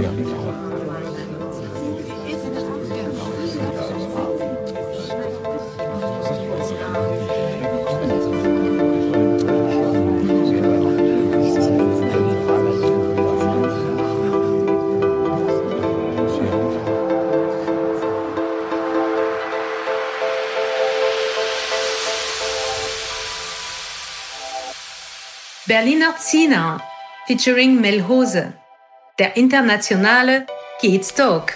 Ja. Berliner Zina featuring Melhose, der internationale Kids Talk.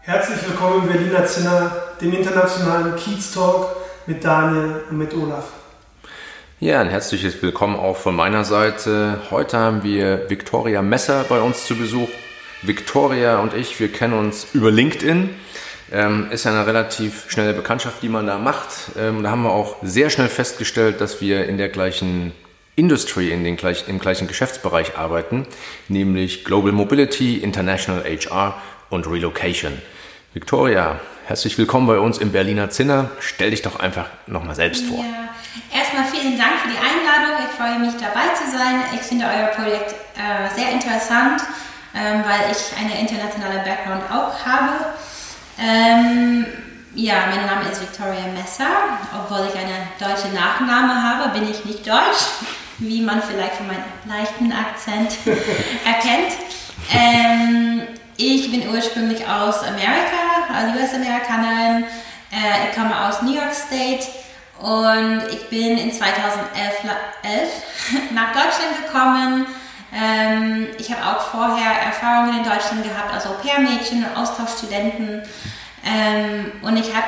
Herzlich willkommen im Berliner Zinner, dem internationalen Kiez Talk mit Daniel und mit Olaf. Ja, ein herzliches Willkommen auch von meiner Seite. Heute haben wir Victoria Messer bei uns zu Besuch. Victoria und ich, wir kennen uns über LinkedIn. Ähm, ist ja eine relativ schnelle Bekanntschaft, die man da macht. Ähm, da haben wir auch sehr schnell festgestellt, dass wir in der gleichen Industry, in den gleich, im gleichen Geschäftsbereich arbeiten, nämlich Global Mobility, International HR und Relocation. Victoria, herzlich willkommen bei uns im Berliner Zinner. Stell dich doch einfach nochmal selbst vor. Ja, erstmal vielen Dank für die Einladung. Ich freue mich dabei zu sein. Ich finde euer Projekt äh, sehr interessant, ähm, weil ich eine internationale Background auch habe. Ähm, ja, mein Name ist Victoria Messer. Obwohl ich einen deutschen Nachname habe, bin ich nicht deutsch, wie man vielleicht von meinem leichten Akzent erkennt. Ähm, ich bin ursprünglich aus Amerika, als US-Amerikanerin. Äh, ich komme aus New York State und ich bin in 2011 nach Deutschland gekommen. Ähm, ich habe auch vorher Erfahrungen in Deutschland gehabt als Au-pair-Mädchen Austauschstudenten. Ähm, und ich habe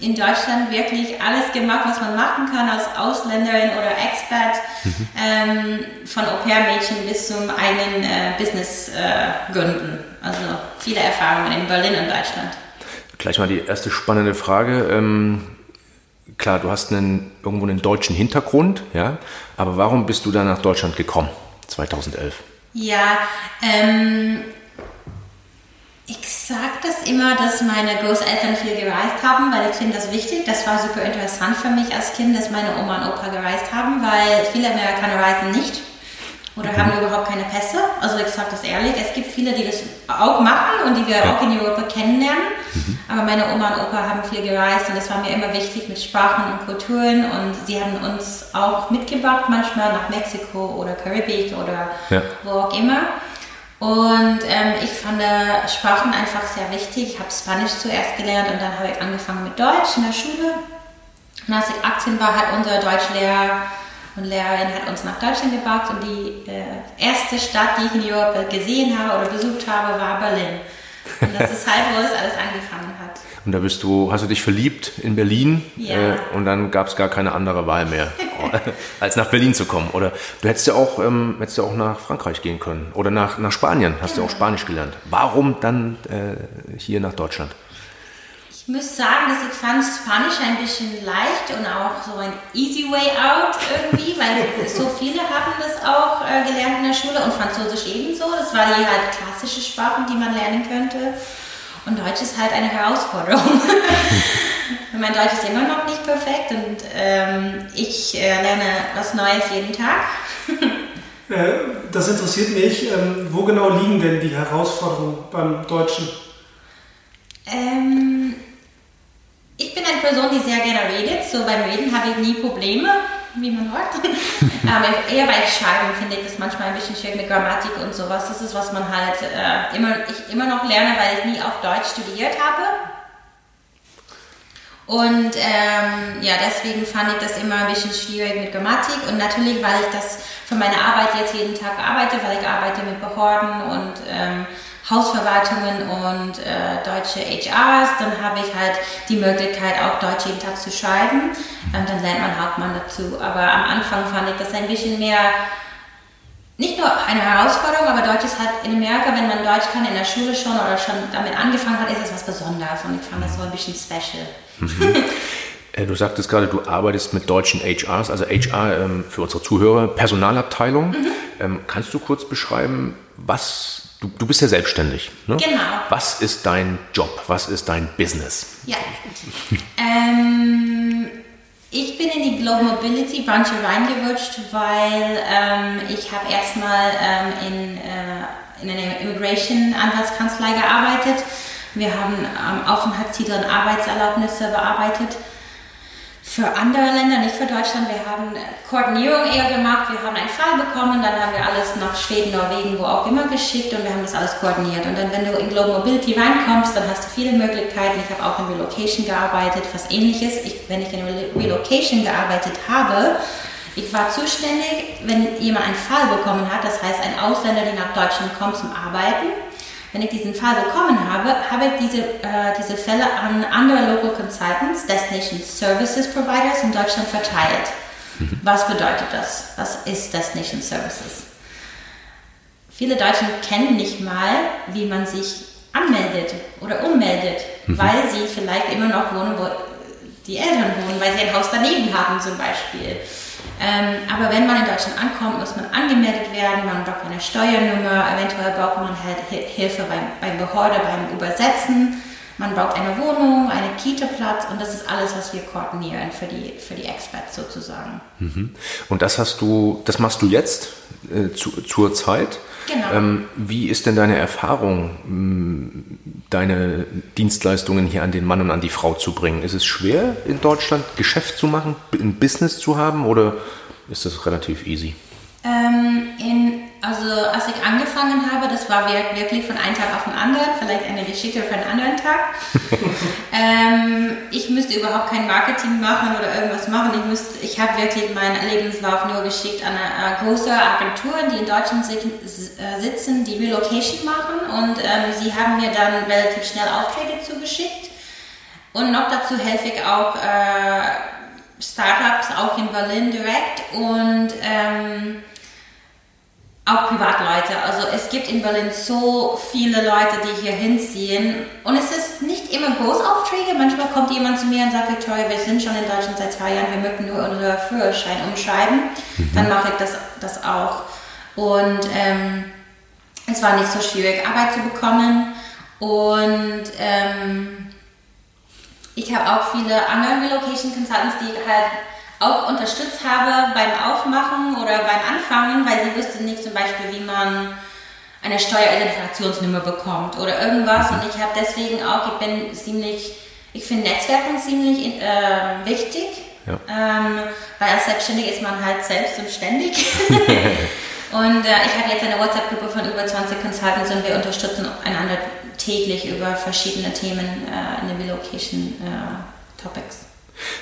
in Deutschland wirklich alles gemacht, was man machen kann als Ausländerin oder Expert, mhm. ähm, von Au-pair-Mädchen bis zum eigenen äh, Business äh, gründen. Also viele Erfahrungen in Berlin und Deutschland. Gleich mal die erste spannende Frage. Ähm, klar, du hast einen, irgendwo einen deutschen Hintergrund, ja, aber warum bist du dann nach Deutschland gekommen? 2011? Ja, ähm, ich sage das immer, dass meine Großeltern viel gereist haben, weil ich finde das wichtig. Das war super interessant für mich als Kind, dass meine Oma und Opa gereist haben, weil viele Amerikaner reisen nicht oder mhm. haben überhaupt keine Pässe. Also ich sage das ehrlich, es gibt viele, die das auch machen und die wir ja. auch in Europa kennenlernen. Mhm. Aber meine Oma und Opa haben viel gereist und es war mir immer wichtig mit Sprachen und Kulturen und sie haben uns auch mitgebracht manchmal nach Mexiko oder Karibik oder ja. wo auch immer. Und ähm, ich fand Sprachen einfach sehr wichtig. Ich habe Spanisch zuerst gelernt und dann habe ich angefangen mit Deutsch in der Schule. Und als ich 18 war, hat unser Deutschlehrer und Lehrerin hat uns nach Deutschland gebracht und die äh, erste Stadt, die ich in Europa gesehen habe oder besucht habe, war Berlin. Und das ist halt, wo es alles angefangen hat. Und da bist du, hast du dich verliebt in Berlin ja. äh, und dann gab es gar keine andere Wahl mehr, als nach Berlin zu kommen. Oder du hättest ja auch, ähm, hättest ja auch nach Frankreich gehen können oder nach, nach Spanien, hast genau. du auch Spanisch gelernt. Warum dann äh, hier nach Deutschland? Ich muss sagen, dass ich fand Spanisch ein bisschen leicht und auch so ein easy way out irgendwie, weil so viele haben das auch äh, gelernt in der Schule und Französisch ebenso. Das war die halt klassische Sprachen, die man lernen könnte. Und Deutsch ist halt eine Herausforderung. mein Deutsch ist immer noch nicht perfekt und ähm, ich äh, lerne was Neues jeden Tag. Äh, das interessiert mich. Ähm, wo genau liegen denn die Herausforderungen beim Deutschen? Ähm, Person, die sehr gerne redet. So beim Reden habe ich nie Probleme, wie man hört. Aber eher bei Schreiben finde ich das manchmal ein bisschen schwierig mit Grammatik und sowas. Das ist, was man halt äh, immer, ich immer noch lerne, weil ich nie auf Deutsch studiert habe. Und ähm, ja, deswegen fand ich das immer ein bisschen schwierig mit Grammatik. Und natürlich, weil ich das für meine Arbeit jetzt jeden Tag arbeite, weil ich arbeite mit Behörden und ähm, Hausverwaltungen und äh, deutsche HRs, dann habe ich halt die Möglichkeit, auch Deutsch jeden Tag zu schreiben. Und dann lernt man Hauptmann dazu. Aber am Anfang fand ich das ein bisschen mehr, nicht nur eine Herausforderung, aber Deutsch ist halt in Amerika, wenn man Deutsch kann in der Schule schon oder schon damit angefangen hat, ist es was Besonderes. Und ich fand das so ein bisschen special. Mhm. Äh, du sagtest gerade, du arbeitest mit deutschen HRs, also HR ähm, für unsere Zuhörer, Personalabteilung. Mhm. Ähm, kannst du kurz beschreiben, was, du, du bist ja selbstständig. Ne? Genau. Was ist dein Job? Was ist dein Business? Ja. ähm, ich bin in die Global Mobility Branche reingerutscht, weil ähm, ich habe erstmal ähm, in, äh, in einer Immigration Anwaltskanzlei gearbeitet. Wir haben ähm, Aufenthaltstitel und Arbeitserlaubnisse bearbeitet für andere Länder, nicht für Deutschland. Wir haben Koordinierung eher gemacht. Wir haben einen Fall bekommen, dann haben wir alles nach Schweden, Norwegen, wo auch immer geschickt und wir haben das alles koordiniert. Und dann, wenn du in Global Mobility reinkommst, dann hast du viele Möglichkeiten. Ich habe auch in Relocation gearbeitet, was ähnliches. Ich, wenn ich in Relocation gearbeitet habe, ich war zuständig, wenn jemand einen Fall bekommen hat, das heißt ein Ausländer, der nach Deutschland kommt zum Arbeiten, wenn ich diesen Fall bekommen habe, habe ich diese, äh, diese Fälle an andere Local Consultants, Destination Services Providers in Deutschland verteilt. Mhm. Was bedeutet das? Was ist Destination Services? Viele Deutschen kennen nicht mal, wie man sich anmeldet oder ummeldet, mhm. weil sie vielleicht immer noch wohnen, wo die Eltern wohnen, weil sie ein Haus daneben haben zum Beispiel. Ähm, aber wenn man in Deutschland ankommt, muss man angemeldet werden, man braucht eine Steuernummer, eventuell braucht man halt Hilfe beim, beim Behörde, beim Übersetzen. Man braucht eine Wohnung, einen Kita-Platz und das ist alles, was wir koordinieren für die, für die Experts sozusagen. Mhm. Und das hast du, das machst du jetzt äh, zu, zur Zeit? Genau. Ähm, wie ist denn deine Erfahrung, deine Dienstleistungen hier an den Mann und an die Frau zu bringen? Ist es schwer in Deutschland Geschäft zu machen, ein Business zu haben oder ist das relativ easy? Ähm, in, also als ich angefangen habe, das war wirklich von einem Tag auf den anderen, vielleicht eine Geschichte für einen anderen Tag. ähm, ich müsste überhaupt kein Marketing machen oder irgendwas machen. Ich, müsste, ich habe wirklich meinen Lebenslauf nur geschickt an eine, eine große Agentur, die in Deutschland äh, sitzen, die Relocation machen und ähm, sie haben mir dann relativ schnell Aufträge zugeschickt. Und noch dazu helfe ich auch äh, Startups, auch in Berlin direkt und ähm, auch Privatleute. Also es gibt in Berlin so viele Leute, die hier hinziehen. Und es ist nicht immer Großaufträge. Manchmal kommt jemand zu mir und sagt, Victoria, wir sind schon in Deutschland seit zwei Jahren, wir möchten nur unseren Führerschein umschreiben. Mhm. Dann mache ich das, das auch. Und ähm, es war nicht so schwierig, Arbeit zu bekommen. Und ähm, ich habe auch viele andere Relocation Consultants, die halt auch unterstützt habe beim Aufmachen oder beim Anfangen, weil sie wüsste nicht zum Beispiel, wie man eine Steueridentifikationsnummer bekommt oder irgendwas. Und ich habe deswegen auch, ich bin ziemlich, ich finde Netzwerken ziemlich äh, wichtig. Ja. Ähm, weil als Selbstständig ist man halt selbst und ständig. und äh, ich habe jetzt eine WhatsApp-Gruppe von über 20 Consultants und wir unterstützen einander täglich über verschiedene Themen äh, in den Relocation äh, Topics.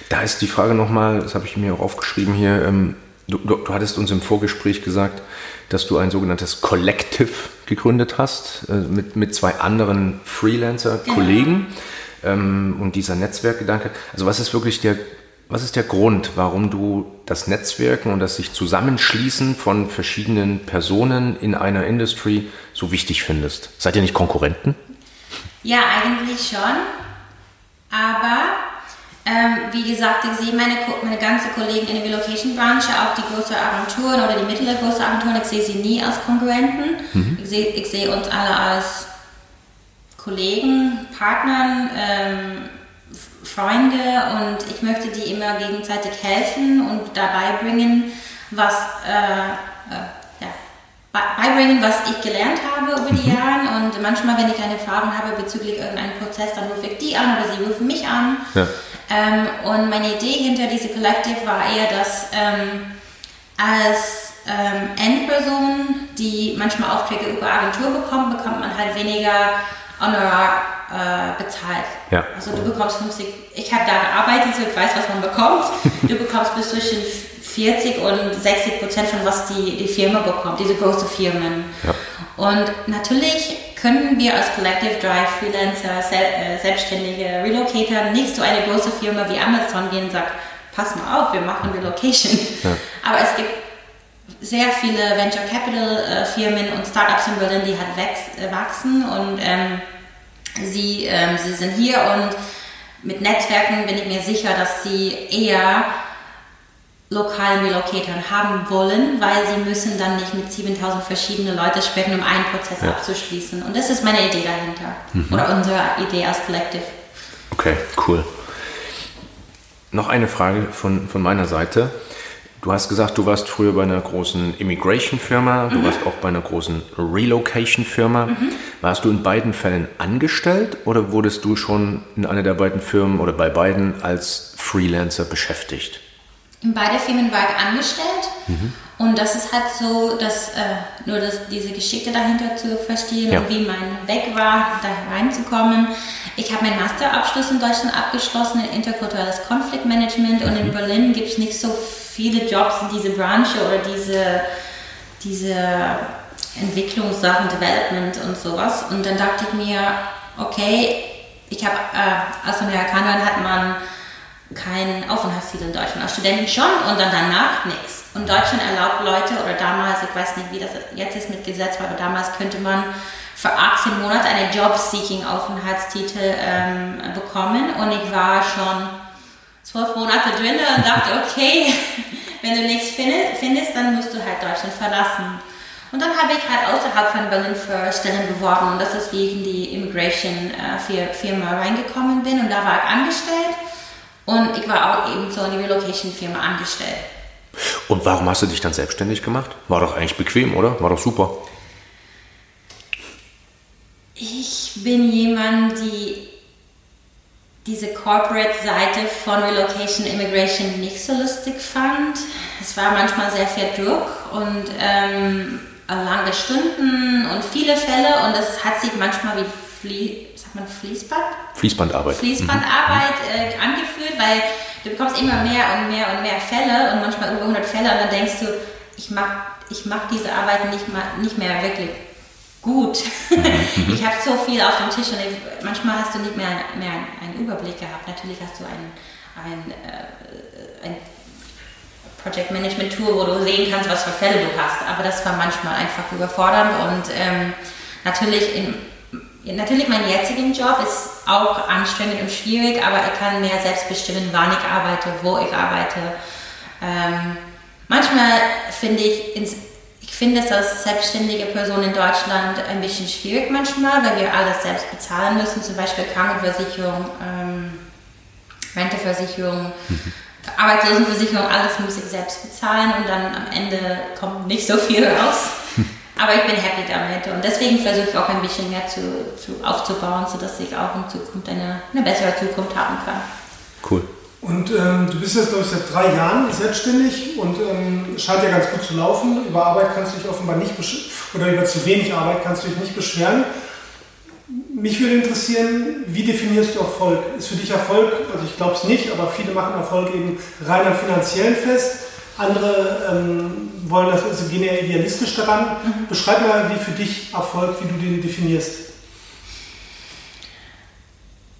Da ist die Frage nochmal, das habe ich mir auch aufgeschrieben hier, ähm, du, du, du, hattest uns im Vorgespräch gesagt, dass du ein sogenanntes Collective gegründet hast äh, mit, mit zwei anderen Freelancer-Kollegen genau. ähm, und dieser Netzwerkgedanke. Also was ist wirklich der, was ist der Grund, warum du das Netzwerken und das sich Zusammenschließen von verschiedenen Personen in einer Industry so wichtig findest? Seid ihr nicht Konkurrenten? Ja, eigentlich schon. Aber ähm, wie gesagt, ich sehe meine, meine ganze Kollegen in der Relocation-Branche, auch die großen Agenturen oder die mittelgroßen Agenturen, ich sehe sie nie als Konkurrenten. Mhm. Ich, sehe, ich sehe uns alle als Kollegen, Partnern, ähm, Freunde und ich möchte die immer gegenseitig helfen und dabei bringen, was äh, äh, beibringen, was ich gelernt habe über die mhm. Jahre. Und manchmal, wenn ich eine Frage habe bezüglich irgendeinem Prozess, dann rufe ich die an oder sie rufen mich an. Ja. Ähm, und meine Idee hinter diesem Collective war eher, dass ähm, als ähm, Endperson, die manchmal Aufträge über Agentur bekommt, bekommt man halt weniger Honorar äh, bezahlt. Ja. Also du bekommst 50, ich habe da gearbeitet, so ich weiß, was man bekommt. Du bekommst bis zwischen 40 und 60 Prozent von was die, die Firma bekommt, diese großen Firmen. Ja. Und natürlich können wir als Collective Drive Freelancer, äh, Selbstständige, Relocator nicht zu einer großen Firma wie Amazon gehen und sagen, pass mal auf, wir machen Relocation. Ja. Aber es gibt sehr viele Venture Capital äh, Firmen und Startups in Berlin, die halt äh, wachsen und ähm, sie, ähm, sie sind hier und mit Netzwerken bin ich mir sicher, dass sie eher lokalen Relocatoren haben wollen, weil sie müssen dann nicht mit 7000 verschiedenen Leuten sprechen, um einen Prozess ja. abzuschließen. Und das ist meine Idee dahinter. Mhm. Oder unsere Idee als Collective. Okay, cool. Noch eine Frage von, von meiner Seite. Du hast gesagt, du warst früher bei einer großen Immigration-Firma, du mhm. warst auch bei einer großen Relocation-Firma. Mhm. Warst du in beiden Fällen angestellt oder wurdest du schon in einer der beiden Firmen oder bei beiden als Freelancer beschäftigt? In beide Firmen war ich angestellt mhm. und das ist halt so, dass äh, nur das, diese Geschichte dahinter zu verstehen ja. und wie mein Weg war, da reinzukommen. Ich habe meinen Masterabschluss in Deutschland abgeschlossen in interkulturelles Konfliktmanagement mhm. und in mhm. Berlin gibt es nicht so viele Jobs in diese Branche oder diese, diese Entwicklungssachen, Development und sowas. Und dann dachte ich mir, okay, ich habe äh, als Amerikanerin hat man kein Aufenthaltstitel in Deutschland. Als Studenten schon und dann danach nichts. Und Deutschland erlaubt Leute, oder damals, ich weiß nicht, wie das jetzt ist mit Gesetz, aber damals könnte man für 18 Monate einen Job-Seeking-Aufenthaltstitel ähm, bekommen. Und ich war schon zwölf Monate drin und dachte, okay, wenn du nichts findest, dann musst du halt Deutschland verlassen. Und dann habe ich halt außerhalb von Berlin für Stellen beworben und das ist, wie ich in die Immigration-Firma äh, reingekommen bin und da war ich angestellt. Und ich war auch eben so in die Relocation-Firma angestellt. Und warum hast du dich dann selbstständig gemacht? War doch eigentlich bequem, oder? War doch super. Ich bin jemand, die diese Corporate-Seite von Relocation Immigration nicht so lustig fand. Es war manchmal sehr viel Druck und ähm, lange Stunden und viele Fälle und es hat sich manchmal wie man Fließband? Fließbandarbeit. Fließbandarbeit mhm. äh, angefühlt, weil du bekommst immer mehr und mehr und mehr Fälle und manchmal über 100 Fälle und dann denkst du, ich mag, ich mag diese Arbeit nicht, mal, nicht mehr wirklich gut. Mhm. ich habe so viel auf dem Tisch und ich, manchmal hast du nicht mehr, mehr einen Überblick gehabt. Natürlich hast du ein, ein, äh, ein Project Management Tool, wo du sehen kannst, was für Fälle du hast. Aber das war manchmal einfach überfordernd und ähm, natürlich in Natürlich, mein jetziger Job ist auch anstrengend und schwierig, aber ich kann mehr selbst bestimmen, wann ich arbeite, wo ich arbeite. Ähm, manchmal finde ich, ich finde es als selbstständige Person in Deutschland ein bisschen schwierig manchmal, weil wir alles selbst bezahlen müssen, zum Beispiel Krankenversicherung, ähm, Renteversicherung, mhm. Arbeitslosenversicherung, alles muss ich selbst bezahlen und dann am Ende kommt nicht so viel raus. Aber ich bin happy damit und deswegen versuche ich auch ein bisschen mehr zu, zu aufzubauen, sodass ich auch in Zukunft eine, eine bessere Zukunft haben kann. Cool. Und ähm, du bist jetzt, glaube ich, seit drei Jahren selbstständig und ähm, scheint ja ganz gut zu laufen. Über Arbeit kannst du dich offenbar nicht oder über zu wenig Arbeit kannst du dich nicht beschweren. Mich würde interessieren, wie definierst du Erfolg? Ist für dich Erfolg, also ich glaube es nicht, aber viele machen Erfolg eben rein am finanziellen fest. Andere ähm, wollen das, also gehen eher idealistisch daran. Mhm. Beschreib mal, wie für dich Erfolg, wie du den definierst.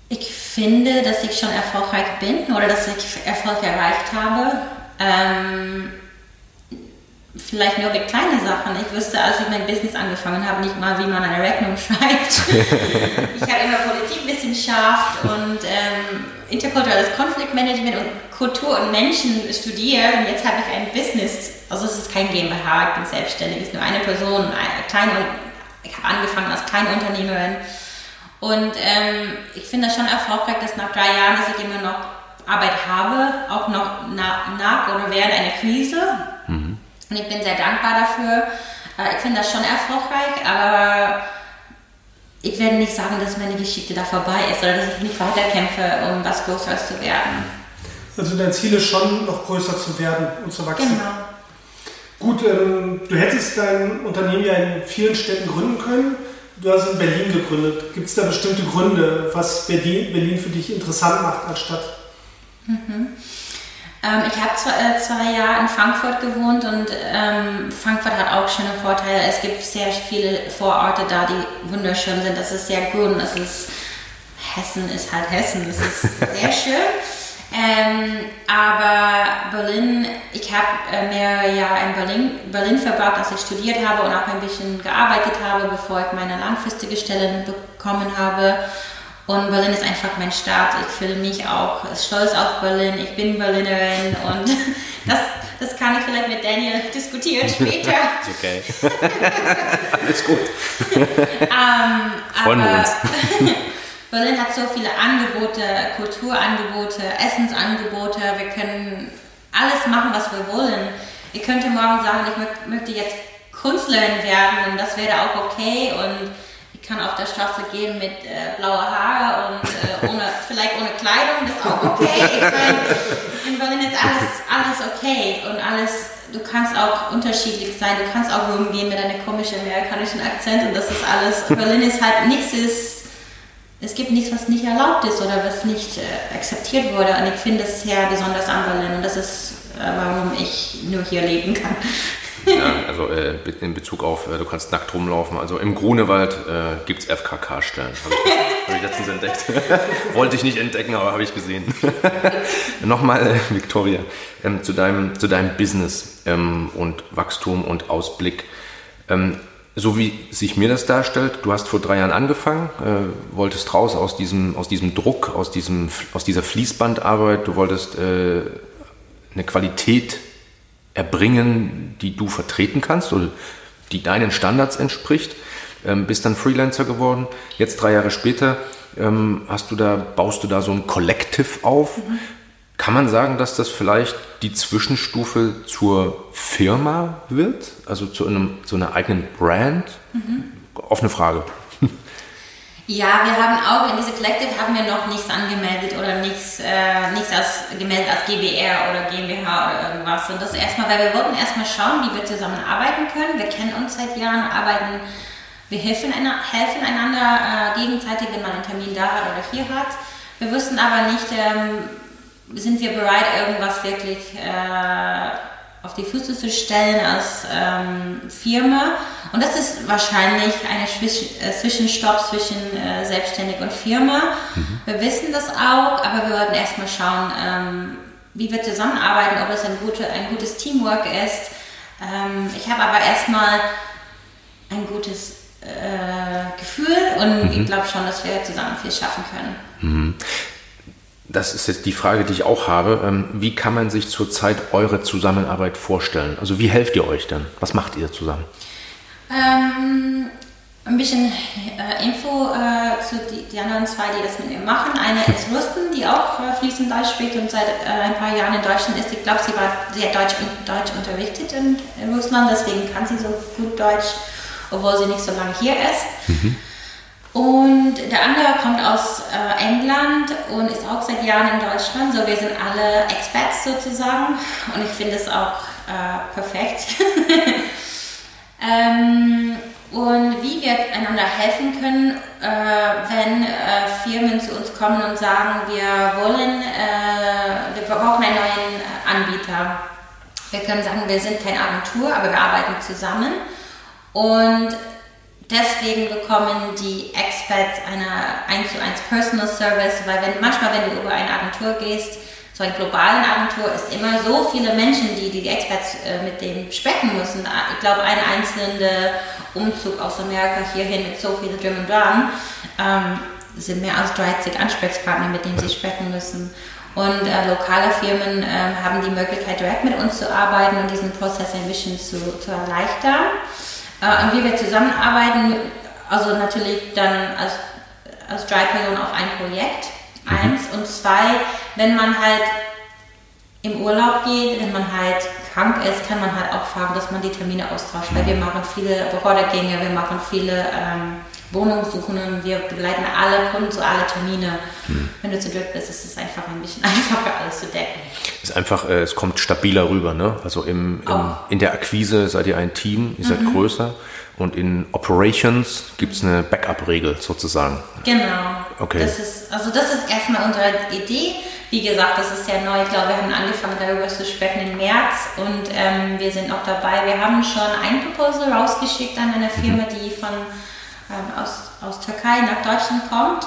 Ich finde, dass ich schon erfolgreich bin oder dass ich Erfolg erreicht habe. Ähm, vielleicht nur mit kleinen Sachen. Ich wusste, als ich mein Business angefangen habe, nicht mal, wie man eine Rechnung schreibt. ich habe immer Politikwissenschaft und ähm, interkulturelles Konfliktmanagement und Kultur und Menschen studiert und jetzt habe ich ein Business. Also es ist kein GmbH, ich bin selbstständig, es ist nur eine Person, eine kleine, ich habe angefangen als Kleinunternehmerin. Und ähm, ich finde das schon erfolgreich, dass nach drei Jahren, dass ich immer noch Arbeit habe, auch noch nach, nach oder während einer Krise. Mhm. Und ich bin sehr dankbar dafür. Äh, ich finde das schon erfolgreich, aber ich werde nicht sagen, dass meine Geschichte da vorbei ist oder dass ich nicht weiterkämpfe, um was Größeres zu werden. Also dein Ziel ist schon, noch größer zu werden und zu wachsen. Genau. Gut, ähm, du hättest dein Unternehmen ja in vielen Städten gründen können. Du hast in Berlin gegründet. Gibt es da bestimmte Gründe, was Berlin, Berlin für dich interessant macht als Stadt? Mhm. Ähm, ich habe zwei, äh, zwei Jahre in Frankfurt gewohnt und ähm, Frankfurt hat auch schöne Vorteile. Es gibt sehr viele Vororte da, die wunderschön sind. Das ist sehr grün. Das ist Hessen ist halt Hessen. Das ist sehr schön. Ähm, aber Berlin, ich habe äh, mehrere Jahre in Berlin, Berlin verbracht, als ich studiert habe und auch ein bisschen gearbeitet habe, bevor ich meine langfristige Stelle bekommen habe. Und Berlin ist einfach mein Staat. Ich fühle mich auch stolz auf Berlin. Ich bin Berlinerin und das, das kann ich vielleicht mit Daniel diskutieren später. Ist okay. Alles gut. ähm, Freuen wir aber uns. Berlin hat so viele Angebote, Kulturangebote, Essensangebote. Wir können alles machen, was wir wollen. Ich könnte morgen sagen, ich mö- möchte jetzt Künstlerin werden und das wäre auch okay. Und kann auf der Straße gehen mit äh, blauer Haare und äh, ohne, vielleicht ohne Kleidung, das ist auch okay. Ich mein, in Berlin ist alles, alles okay und alles, du kannst auch unterschiedlich sein. Du kannst auch rumgehen mit einem komischen amerikanischen Akzent und das ist alles. Berlin ist halt nichts ist es gibt nichts, was nicht erlaubt ist oder was nicht äh, akzeptiert wurde. Und ich finde es sehr besonders an Berlin und das ist, äh, warum ich nur hier leben kann. Ja, also äh, in Bezug auf, äh, du kannst nackt rumlaufen. Also im Grunewald äh, gibt es FKK-Stellen. Habe ich, hab ich letztens entdeckt. Wollte ich nicht entdecken, aber habe ich gesehen. Nochmal, äh, Victoria, ähm, zu, deinem, zu deinem Business ähm, und Wachstum und Ausblick. Ähm, so wie sich mir das darstellt, du hast vor drei Jahren angefangen, äh, wolltest raus aus diesem, aus diesem Druck, aus, diesem, aus dieser Fließbandarbeit, du wolltest äh, eine Qualität erbringen, die du vertreten kannst oder die deinen Standards entspricht. Ähm, bist dann Freelancer geworden. Jetzt drei Jahre später ähm, hast du da, baust du da so ein Collective auf. Kann man sagen, dass das vielleicht die Zwischenstufe zur Firma wird? Also zu, einem, zu einer eigenen Brand? Offene Frage. Ja, wir haben auch in diese Collective haben wir noch nichts angemeldet oder nichts, äh, nichts als, gemeldet als GBR oder GmbH oder irgendwas. Und das erstmal, weil wir wollten erstmal schauen, wie wir zusammenarbeiten können. Wir kennen uns seit Jahren, arbeiten, wir helfen, einer, helfen einander äh, gegenseitig, wenn man einen Termin da hat oder hier hat. Wir wussten aber nicht, ähm, sind wir bereit, irgendwas wirklich äh, auf die Füße zu stellen als ähm, Firma. Und das ist wahrscheinlich ein äh, Zwischenstopp zwischen äh, Selbstständig und Firma. Wir wissen das auch, aber wir wollten erstmal schauen, ähm, wie wir zusammenarbeiten, ob es ein, gute, ein gutes Teamwork ist. Ähm, ich habe aber erstmal ein gutes äh, Gefühl und ich glaube schon, dass wir zusammen viel schaffen können. Das ist jetzt die Frage, die ich auch habe. Ähm, Wie kann man sich zurzeit eure Zusammenarbeit vorstellen? Also wie helft ihr euch dann? Was macht ihr zusammen? Ähm, ein bisschen äh, Info äh, zu die, die anderen zwei, die das mit mir machen. Eine ist Rustin, die auch äh, fließend Deutsch spricht und seit äh, ein paar Jahren in Deutschland ist. Ich glaube, sie war sehr Deutsch, Deutsch unterrichtet in, in Russland, deswegen kann sie so gut Deutsch, obwohl sie nicht so lange hier ist. Und der andere kommt aus äh, England und ist auch seit Jahren in Deutschland. So, wir sind alle Expats sozusagen und ich finde es auch äh, perfekt. ähm, und wie wir einander helfen können, äh, wenn äh, Firmen zu uns kommen und sagen, wir wollen, äh, wir brauchen einen neuen Anbieter. Wir können sagen, wir sind keine Agentur, aber wir arbeiten zusammen. Und deswegen bekommen die Experts eine 1 zu 1 Personal Service, weil wenn, manchmal, wenn du über eine Agentur gehst, so eine globalen Agentur, ist immer so viele Menschen, die die Experts äh, mit denen sprechen müssen. Ich glaube, ein einzelner Umzug aus Amerika hierhin mit so viel Drum und Dran ähm, sind mehr als 30 Ansprechpartner, mit denen sie sprechen müssen. Und äh, lokale Firmen äh, haben die Möglichkeit, direkt mit uns zu arbeiten und diesen Prozess ein bisschen zu, zu erleichtern. Äh, und wie wir zusammenarbeiten, also natürlich dann als, als drei Personen auf ein Projekt, eins. Und zwei, wenn man halt im Urlaub geht, wenn man halt krank ist, kann man halt auch fragen, dass man die Termine austauscht. Weil wir machen viele Behördegänge, wir machen viele ähm, Wohnungssuchungen, wir begleiten alle Kunden zu alle Termine. Wenn du zu dritt bist, ist es einfach ein bisschen einfacher, alles zu decken. Ist einfach, äh, es kommt stabiler rüber, ne? Also im, im, Auch. in der Akquise seid ihr ein Team, ihr seid größer und in Operations gibt es eine Backup-Regel sozusagen. Genau. Okay. Das ist, also das ist erstmal unsere Idee. Wie gesagt, das ist sehr neu. Ich glaube, wir haben angefangen darüber zu sprechen im März und ähm, wir sind noch dabei. Wir haben schon ein Proposal rausgeschickt an eine Firma, die von ähm, aus, aus Türkei nach Deutschland kommt.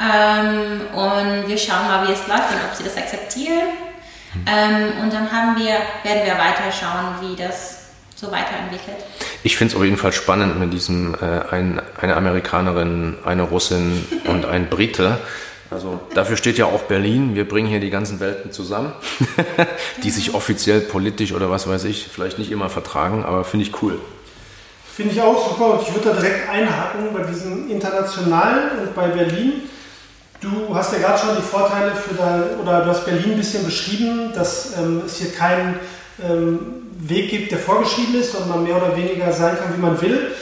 Ähm, und wir schauen mal, wie es läuft und ob sie das akzeptieren. Ähm, und dann haben wir, werden wir weiter schauen, wie das so weiterentwickelt. Ich finde es auf jeden Fall spannend mit diesem äh, ein, eine Amerikanerin, eine Russin und ein Brite. Äh, Also dafür steht ja auch Berlin. Wir bringen hier die ganzen Welten zusammen, die sich offiziell politisch oder was weiß ich vielleicht nicht immer vertragen, aber finde ich cool. Finde ich auch super und ich würde da direkt einhaken bei diesem Internationalen und bei Berlin. Du hast ja gerade schon die Vorteile für dein, oder du hast Berlin ein bisschen beschrieben, dass ähm, es hier keinen ähm, Weg gibt, der vorgeschrieben ist, sondern man mehr oder weniger sein kann, wie man will.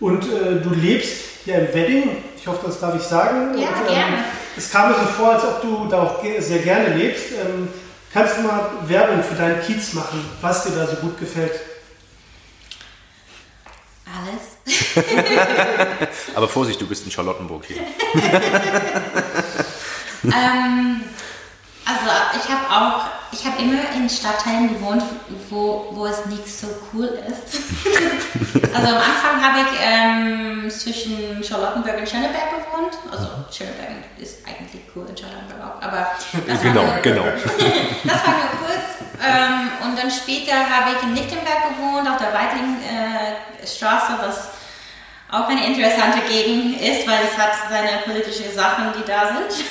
Und äh, du lebst ja im Wedding, ich hoffe, das darf ich sagen. Ja, und, ähm, gerne. Es kam mir so vor, als ob du da auch sehr gerne lebst. Ähm, kannst du mal Werbung für deinen Kiez machen, was dir da so gut gefällt? Alles. Aber Vorsicht, du bist in Charlottenburg hier. ähm, also ich habe auch, ich habe immer in Stadtteilen gewohnt, wo, wo es nicht so cool ist. also am Anfang habe ich ähm, zwischen Charlottenburg und Schöneberg gewohnt. Also Schöneberg ist eigentlich cool in Charlottenburg auch, aber das Genau, war nur, genau. das war nur kurz. Ähm, und dann später habe ich in Lichtenberg gewohnt, auf der Weidling äh, was auch eine interessante Gegend ist, weil es hat seine politischen Sachen, die da sind.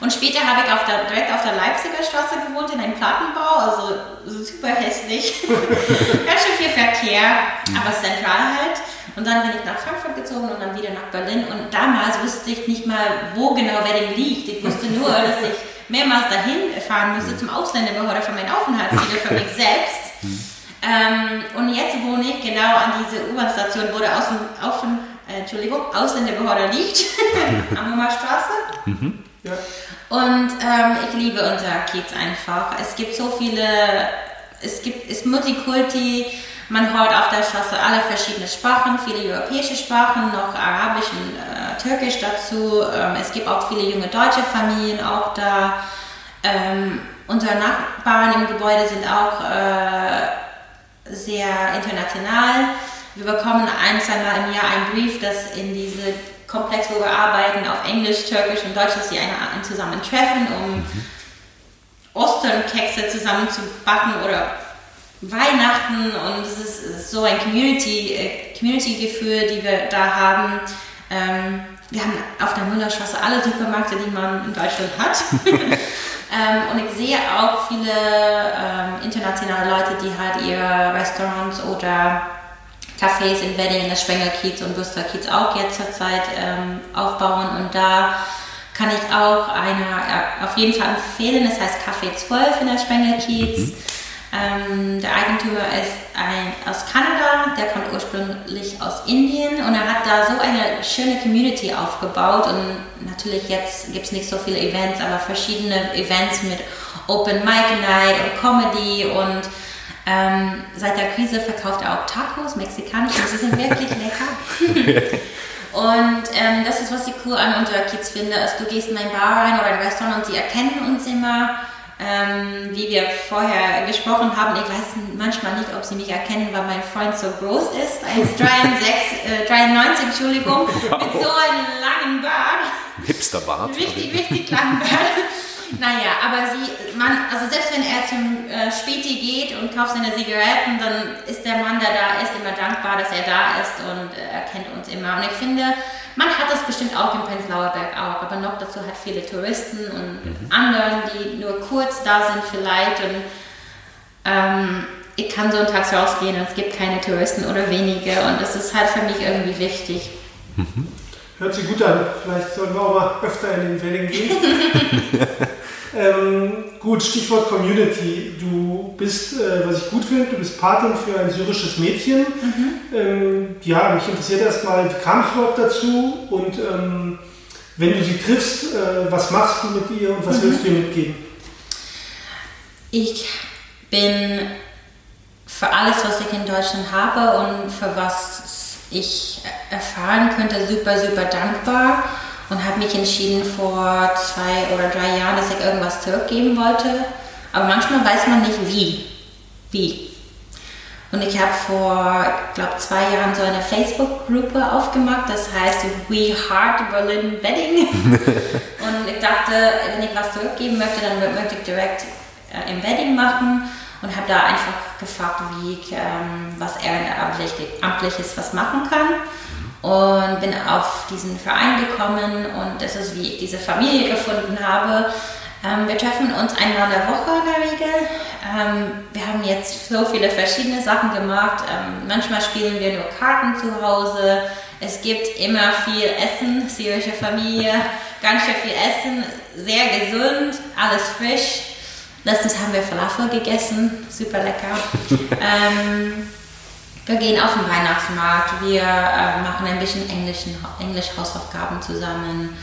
Und später habe ich auf der, direkt auf der Leipziger Straße gewohnt, in einem Plattenbau, also super hässlich. Ganz schön viel Verkehr, aber zentral halt. Und dann bin ich nach Frankfurt gezogen und dann wieder nach Berlin. Und damals wusste ich nicht mal, wo genau Wedding liegt. Ich wusste nur, dass ich mehrmals dahin fahren musste zum Ausländerbehörde für meinen Aufenthaltstitel für mich selbst. Ähm, und jetzt wohne ich genau an dieser U-Bahn-Station, wo der Außen, Außen, äh, Entschuldigung, Ausländerbehörde liegt, Ammermer Straße. Ja. Und ähm, ich liebe unser Kiez einfach. Es gibt so viele, es gibt, ist Multikulti, man hört auf der Straße alle verschiedene Sprachen, viele europäische Sprachen, noch Arabisch und äh, Türkisch dazu. Ähm, es gibt auch viele junge deutsche Familien auch da. Ähm, unsere Nachbarn im Gebäude sind auch äh, sehr international. Wir bekommen ein, zweimal im Jahr einen Brief, dass in diese Komplex, wo wir arbeiten, auf Englisch, Türkisch und Deutsch, dass sie eine, ein zusammen treffen, um Ostern-Kekse zusammen zu backen oder Weihnachten und es ist, es ist so ein Community, äh, Community-Gefühl, die wir da haben. Ähm, wir haben auf der Müllerstraße alle Supermärkte, die man in Deutschland hat. ähm, und ich sehe auch viele ähm, internationale Leute, die halt ihre Restaurants oder Cafés in Wedding, in der Sprengelkiez und Busterkiez auch jetzt zurzeit ähm, aufbauen. Und da kann ich auch eine äh, auf jeden Fall empfehlen. Das heißt Café 12 in der Sprengelkiez. Ähm, der Eigentümer ist ein, aus Kanada, der kommt ursprünglich aus Indien und er hat da so eine schöne Community aufgebaut und natürlich jetzt gibt es nicht so viele Events, aber verschiedene Events mit Open Mic Night und Comedy und ähm, seit der Krise verkauft er auch Tacos, mexikanische, und sie sind wirklich lecker. Und ähm, das ist, was ich cool an unserer Kids finde, ist, du gehst in ein Bar rein oder ein Restaurant und sie erkennen uns immer, ähm, wie wir vorher gesprochen haben. Ich weiß manchmal nicht, ob sie mich erkennen, weil mein Freund so groß ist, 1,93, äh, 93, Entschuldigung, mit so einem langen Bart. Hipsterbart. Richtig, richtig lang Naja, aber sie, man, also selbst wenn er zum äh, Späti geht und kauft seine Zigaretten, dann ist der Mann, der da ist, immer dankbar, dass er da ist und äh, er kennt uns immer. Und ich finde, man hat das bestimmt auch in Prenzlauer Berg auch, aber noch dazu hat viele Touristen und anderen, die nur kurz da sind vielleicht und ähm, ich kann sonntags rausgehen und es gibt keine Touristen oder wenige und das ist halt für mich irgendwie wichtig. Hört sich gut an. Vielleicht sollten wir auch mal öfter in den Wedding gehen. ähm, gut, Stichwort Community. Du bist, äh, was ich gut finde, du bist Patin für ein syrisches Mädchen. Ähm, ja, mich interessiert erstmal, wie kam es überhaupt dazu? Und ähm, wenn du sie triffst, äh, was machst du mit ihr und was willst du ihr mitgeben? Ich bin für alles, was ich in Deutschland habe und für was ich erfahren könnte, super, super dankbar und habe mich entschieden vor zwei oder drei Jahren, dass ich irgendwas zurückgeben wollte. Aber manchmal weiß man nicht wie. Wie. Und ich habe vor, ich glaube, zwei Jahren so eine Facebook-Gruppe aufgemacht, das heißt We Heart Berlin Wedding. und ich dachte, wenn ich was zurückgeben möchte, dann möchte ich direkt äh, im Wedding machen und habe da einfach gefragt, wie ich ähm, was Ehrenamtliches was machen kann. Und bin auf diesen Verein gekommen und das ist, wie ich diese Familie gefunden habe. Ähm, wir treffen uns einmal in der Woche in der Regel. Ähm, wir haben jetzt so viele verschiedene Sachen gemacht. Ähm, manchmal spielen wir nur Karten zu Hause. Es gibt immer viel Essen, syrische Familie, ganz schön viel Essen, sehr gesund, alles frisch. Letztens haben wir Falafel gegessen, super lecker. wir gehen auf den Weihnachtsmarkt, wir äh, machen ein bisschen Englischen, Englisch Hausaufgaben zusammen.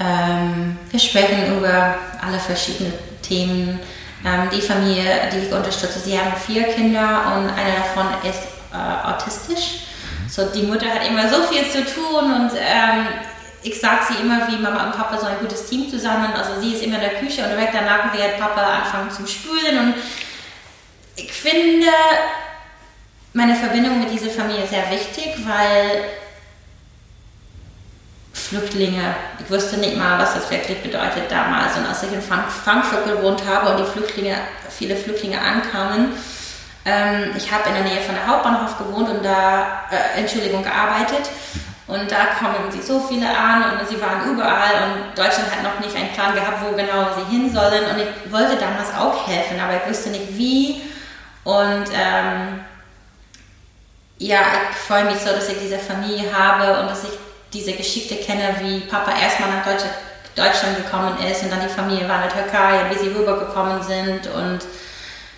Ähm, wir sprechen über alle verschiedenen Themen. Ähm, die Familie, die ich unterstütze, sie haben vier Kinder und einer davon ist äh, autistisch. So, die Mutter hat immer so viel zu tun und ähm, ich sage sie immer, wie Mama und Papa so ein gutes Team zusammen. Also sie ist immer in der Küche und direkt danach wird Papa anfangen zu spülen und ich finde meine Verbindung mit dieser Familie sehr wichtig, weil Flüchtlinge, ich wusste nicht mal, was das wirklich bedeutet damals. Und als ich in Frankfurt gewohnt habe und die Flüchtlinge, viele Flüchtlinge ankamen, ähm, ich habe in der Nähe von der Hauptbahnhof gewohnt und da, äh, Entschuldigung, gearbeitet. Und da kommen sie so viele an und sie waren überall und Deutschland hat noch nicht einen Plan gehabt, wo genau sie hin sollen. Und ich wollte damals auch helfen, aber ich wusste nicht wie. Und ähm, ja, ich freue mich so, dass ich diese Familie habe und dass ich diese Geschichte kenne, wie Papa erstmal nach Deutschland gekommen ist und dann die Familie war in der Türkei, wie sie rübergekommen sind und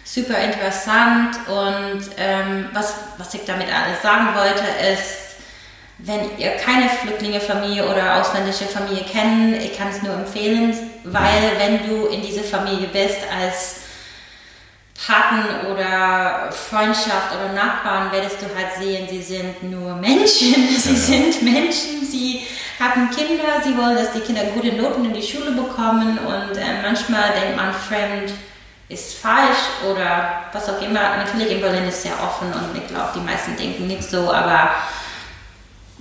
super interessant. Und ähm, was, was ich damit alles sagen wollte, ist, wenn ihr keine Flüchtlinge-Familie oder ausländische Familie kennt, ich kann es nur empfehlen, weil wenn du in diese Familie bist als Paten oder Freundschaft oder Nachbarn, werdest du halt sehen, sie sind nur Menschen. Sie ja. sind Menschen, sie haben Kinder, sie wollen, dass die Kinder gute Noten in die Schule bekommen und äh, manchmal denkt man, fremd ist falsch oder was auch immer. Natürlich in Berlin ist sehr offen und ich glaube, die meisten denken nicht so, aber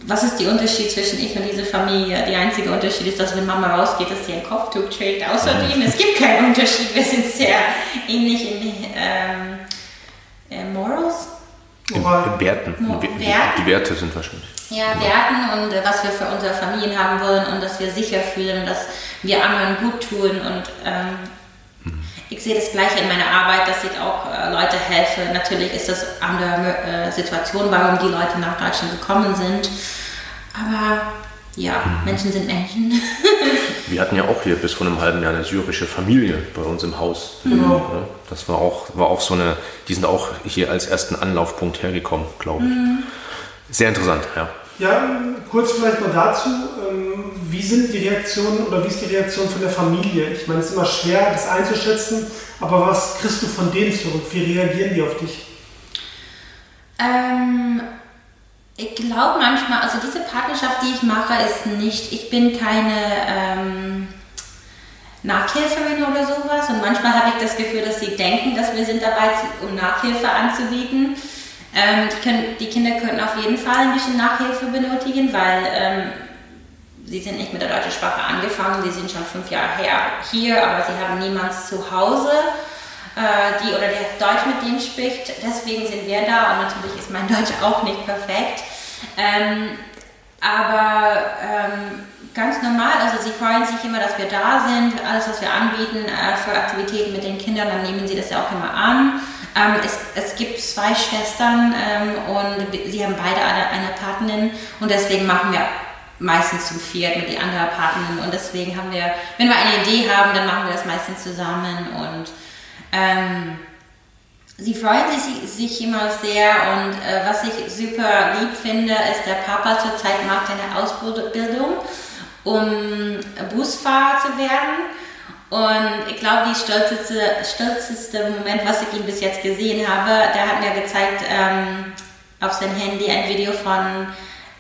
was ist der Unterschied zwischen ich und dieser Familie? Der einzige Unterschied ist, dass wenn Mama rausgeht, dass sie ein Kopftuch trägt. Außerdem, es gibt keinen Unterschied. Wir sind sehr ähnlich in ähm, äh, Morals. In, in Werten. Mo Werten. Die Werte sind wahrscheinlich. Ja, genau. Werten und äh, was wir für unsere Familien haben wollen und dass wir sicher fühlen dass wir anderen gut tun. Und ähm. Ich sehe das Gleiche in meiner Arbeit, dass ich auch äh, Leute helfe. Natürlich ist das andere äh, Situation, warum die Leute nach Deutschland gekommen sind. Aber ja, mhm. Menschen sind Menschen. Wir hatten ja auch hier bis vor einem halben Jahr eine syrische Familie bei uns im Haus. Mhm. Das war auch, war auch so eine, die sind auch hier als ersten Anlaufpunkt hergekommen, glaube ich. Mhm. Sehr interessant, ja. Ja, kurz vielleicht mal dazu, wie sind die Reaktionen oder wie ist die Reaktion von der Familie? Ich meine, es ist immer schwer, das einzuschätzen, aber was kriegst du von denen zurück? Wie reagieren die auf dich? Ähm, ich glaube manchmal, also diese Partnerschaft, die ich mache, ist nicht, ich bin keine ähm, Nachhilferin oder sowas und manchmal habe ich das Gefühl, dass sie denken, dass wir sind dabei, um Nachhilfe anzubieten. Ähm, die, können, die, Kinder könnten auf jeden Fall ein bisschen Nachhilfe benötigen, weil ähm, sie sind nicht mit der deutschen Sprache angefangen, sie sind schon fünf Jahre her hier, aber sie haben niemanden zu Hause äh, die oder der Deutsch mit denen spricht. Deswegen sind wir da und natürlich ist mein Deutsch auch nicht perfekt. Ähm, aber ähm, ganz normal, also sie freuen sich immer, dass wir da sind. Alles, was wir anbieten äh, für Aktivitäten mit den Kindern, dann nehmen sie das ja auch immer an. Ähm, es, es, gibt zwei Schwestern ähm, und sie haben beide eine, eine Partnerin und deswegen machen wir meistens zum viert mit den anderen Partnern. Und deswegen haben wir, wenn wir eine Idee haben, dann machen wir das meistens zusammen. Und ähm, sie freuen sich, sich immer sehr. Und äh, was ich super lieb finde, ist, der Papa zurzeit macht eine Ausbildung, um Busfahrer zu werden. Und ich glaube, die stolzeste, stolzeste Moment, was ich ihn bis jetzt gesehen habe, der hat mir gezeigt ähm, auf sein Handy ein Video von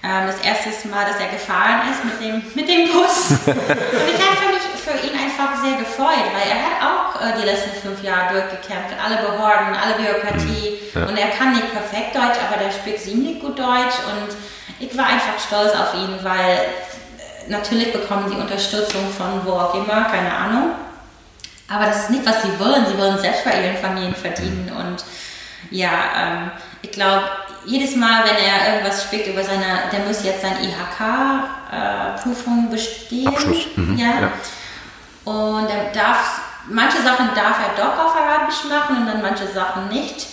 ähm, das erste Mal, dass er gefahren ist mit dem, mit dem Bus. und ich habe mich für ihn einfach sehr gefreut, weil er hat auch äh, die letzten fünf Jahre durchgekämpft, alle Behörden, alle Bürokratie. Ja. Und er kann nicht perfekt Deutsch, aber der spricht ziemlich gut Deutsch. Und ich war einfach stolz auf ihn, weil äh, natürlich bekommen die Unterstützung von wo auch immer, keine Ahnung. Aber das ist nicht, was sie wollen. Sie wollen selbst bei ihren Familien verdienen. Und ja, ähm, ich glaube, jedes Mal, wenn er irgendwas spricht über seine, der muss jetzt seine IHK-Prüfung äh, bestehen. Abschluss. Mhm. Ja. ja. Und er darf, manche Sachen darf er doch auf Arabisch machen und dann manche Sachen nicht.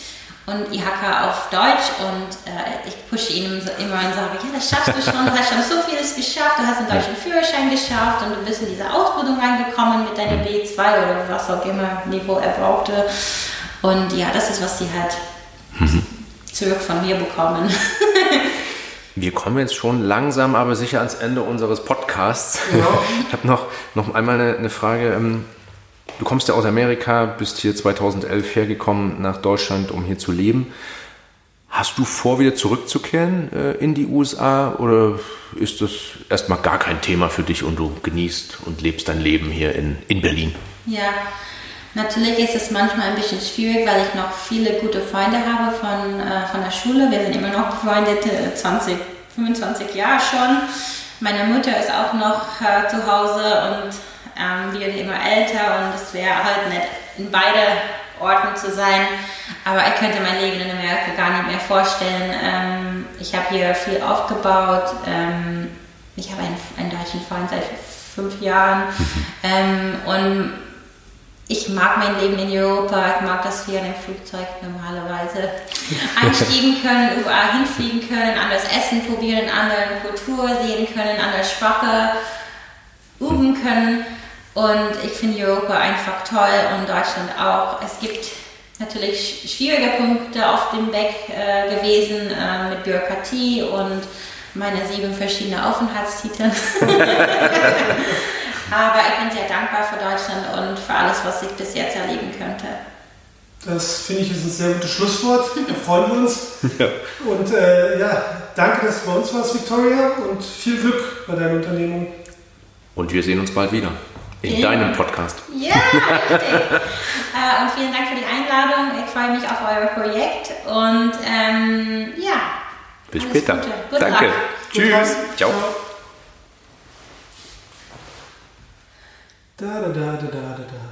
Und IHK auf Deutsch und äh, ich pushe ihn immer und sage, ja, das schaffst du schon, du hast schon so vieles geschafft, du hast einen deutschen Führerschein geschafft und du bist in diese Ausbildung reingekommen mit deiner B2 oder was auch immer Niveau er brauchte. Und ja, das ist, was sie halt mhm. Zurück von mir bekommen. Wir kommen jetzt schon langsam, aber sicher ans Ende unseres Podcasts. Ja. Ich habe noch, noch einmal eine, eine Frage. Ähm, du kommst ja aus Amerika, bist hier 2011 hergekommen nach Deutschland, um hier zu leben. Hast du vor, wieder zurückzukehren äh, in die USA oder ist das erstmal gar kein Thema für dich und du genießt und lebst dein Leben hier in, in Berlin? Ja, Natürlich ist es manchmal ein bisschen schwierig, weil ich noch viele gute Freunde habe von, äh, von der Schule. Wir sind immer noch befreundet, 20, 25 Jahre schon. Meine Mutter ist auch noch äh, zu Hause und ähm, wird immer älter und es wäre halt nett, in beide Orten zu sein. Aber ich könnte mein Leben in Amerika gar nicht mehr vorstellen. Ähm, ich habe hier viel aufgebaut. Ähm, ich habe einen, einen deutschen Freund seit fünf Jahren. Mhm. Ähm, und ich mag mein Leben in Europa, ich mag, dass wir in einem Flugzeug normalerweise einsteigen können, überall hinfliegen können, anderes Essen probieren, andere Kultur sehen können, andere Sprache üben können. Und ich finde Europa einfach toll und Deutschland auch. Es gibt natürlich schwierige Punkte auf dem Weg äh, gewesen äh, mit Bürokratie und meine sieben verschiedene Aufenthaltstitel. Aber ich bin sehr dankbar für Deutschland und für alles, was ich bis jetzt erleben könnte. Das finde ich ist ein sehr gutes Schlusswort. Da freuen wir uns. Ja. Und äh, ja, danke, dass du bei uns warst, Victoria, und viel Glück bei deiner Unternehmung. Und wir sehen uns bald wieder. In ja. deinem Podcast. Ja, richtig. äh, und vielen Dank für die Einladung. Ich freue mich auf euer Projekt. Und ähm, ja. Bis später. Danke. Tschüss. Ciao. Ciao. Da da da da da da.